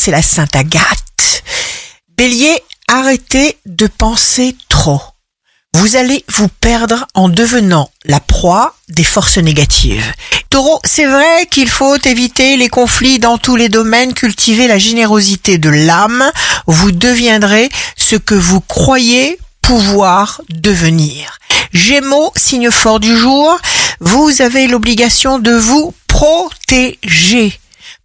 c'est la Sainte Agathe. Bélier, arrêtez de penser trop. Vous allez vous perdre en devenant la proie des forces négatives. Taureau, c'est vrai qu'il faut éviter les conflits dans tous les domaines, cultiver la générosité de l'âme. Vous deviendrez ce que vous croyez pouvoir devenir. Gémeaux, signe fort du jour, vous avez l'obligation de vous protéger.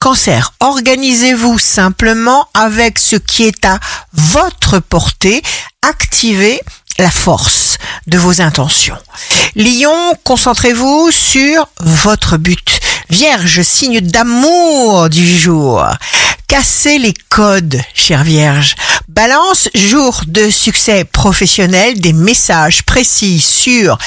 Cancer, organisez-vous simplement avec ce qui est à votre portée. Activez la force de vos intentions. Lion, concentrez-vous sur votre but. Vierge, signe d'amour du jour. Cassez les codes, chère Vierge. Balance, jour de succès professionnel, des messages précis sur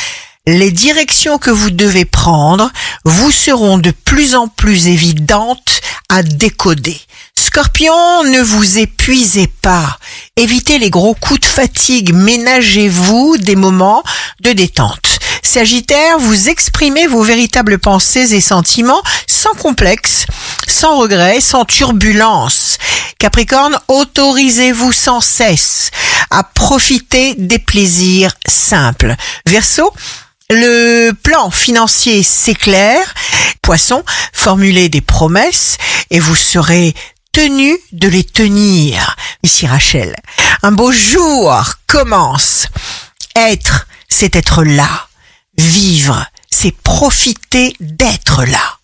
les directions que vous devez prendre vous seront de plus en plus évidentes à décoder. Scorpion, ne vous épuisez pas. Évitez les gros coups de fatigue. Ménagez-vous des moments de détente. Sagittaire, vous exprimez vos véritables pensées et sentiments sans complexe, sans regret, sans turbulence. Capricorne, autorisez-vous sans cesse à profiter des plaisirs simples. Verseau, le plan financier s'éclaire. Poisson, formulez des promesses et vous serez tenu de les tenir. Ici Rachel. Un beau jour commence. Être, c'est être là. Vivre, c'est profiter d'être là.